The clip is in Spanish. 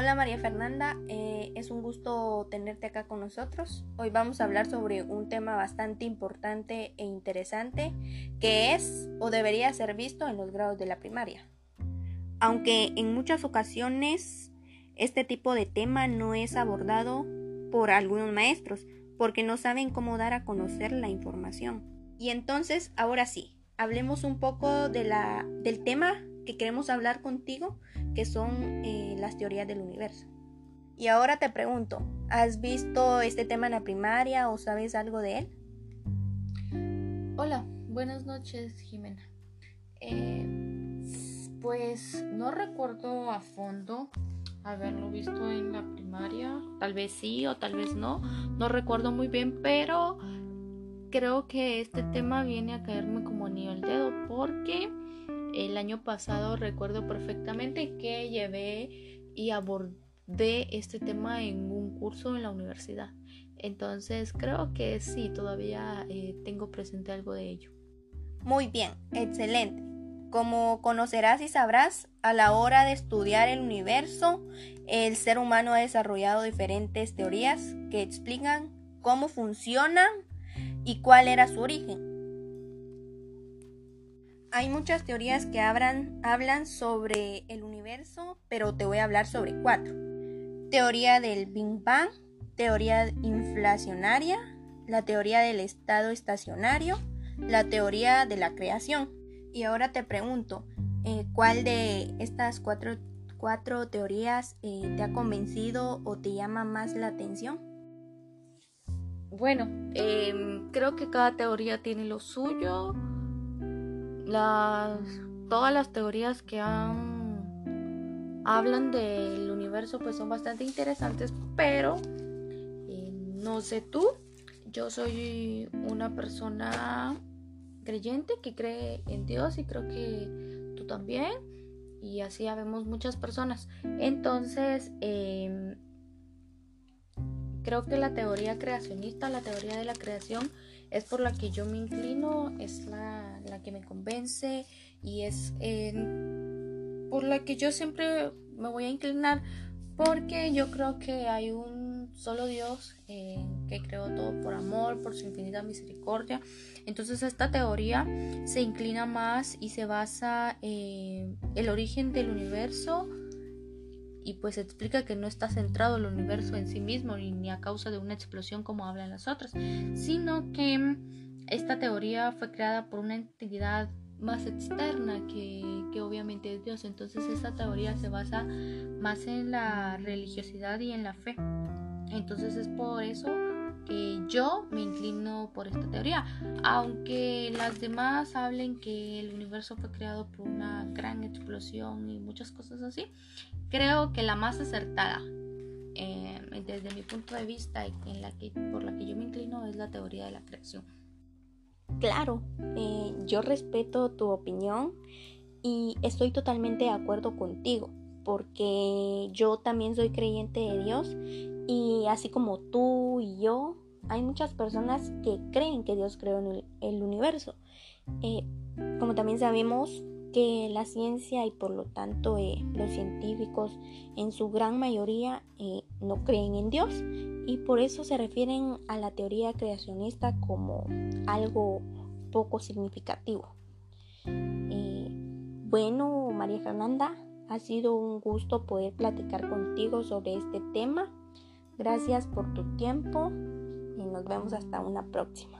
Hola María Fernanda, eh, es un gusto tenerte acá con nosotros. Hoy vamos a hablar sobre un tema bastante importante e interesante que es o debería ser visto en los grados de la primaria. Aunque en muchas ocasiones este tipo de tema no es abordado por algunos maestros porque no saben cómo dar a conocer la información. Y entonces, ahora sí, hablemos un poco de la, del tema que queremos hablar contigo, que son eh, las teorías del universo. Y ahora te pregunto, ¿has visto este tema en la primaria o sabes algo de él? Hola, buenas noches Jimena. Eh, pues no recuerdo a fondo haberlo visto en la primaria, tal vez sí o tal vez no, no recuerdo muy bien, pero creo que este tema viene a caerme como anillo al dedo porque el año pasado recuerdo perfectamente que llevé y abordé este tema en un curso en la universidad. Entonces creo que sí, todavía eh, tengo presente algo de ello. Muy bien, excelente. Como conocerás y sabrás, a la hora de estudiar el universo, el ser humano ha desarrollado diferentes teorías que explican cómo funcionan y cuál era su origen. Hay muchas teorías que hablan, sobre el universo, pero te voy a hablar sobre cuatro. Teoría del Big Bang, teoría inflacionaria, la teoría del estado estacionario, la teoría de la creación. Y ahora te pregunto, eh, ¿cuál de estas cuatro, cuatro teorías eh, te ha convencido o te llama más la atención? Bueno, em, creo que cada teoría tiene lo suyo las, todas las teorías que hablan del universo pues son bastante interesantes, pero eh, no sé tú, yo soy una persona creyente que cree en Dios y creo que tú también y así habemos muchas personas. Entonces, em, creo que la teoría creacionista, la teoría de la creación, es por la que yo me inclino, es la, que me convence y es por la que yo siempre me voy a inclinar porque yo creo que hay un solo Dios eh, que creó todo por amor, por su infinita misericordia. Entonces esta teoría se inclina más y se basa en el origen del universo y pues explica que no está centrado el universo en sí mismo ni a causa de una explosión como hablan las otras, sino que esta teoría fue creada por una entidad más externa que, que obviamente es Dios. Entonces esta teoría se basa más en la religiosidad y en la fe. Entonces es por eso que yo me inclino por esta teoría. Aunque las demás hablen que el universo fue creado por una gran explosión y muchas cosas así, Creo que la más acertada, eh, desde mi punto de vista y en la que, por la que yo me inclino, es la teoría de la creación. Claro, eh, yo respeto tu opinión y estoy totalmente de acuerdo contigo, porque yo también soy creyente de Dios y así como tú y yo, hay muchas personas que creen que Dios creó el, universo. Eh, como también sabemos, que la ciencia y por lo tanto eh, los científicos en su gran mayoría no creen en Dios y por eso se refieren a la teoría creacionista como algo poco significativo. Eh, bueno, María Fernanda, ha sido un gusto poder platicar contigo sobre este tema. Gracias por tu tiempo y nos vemos hasta una próxima.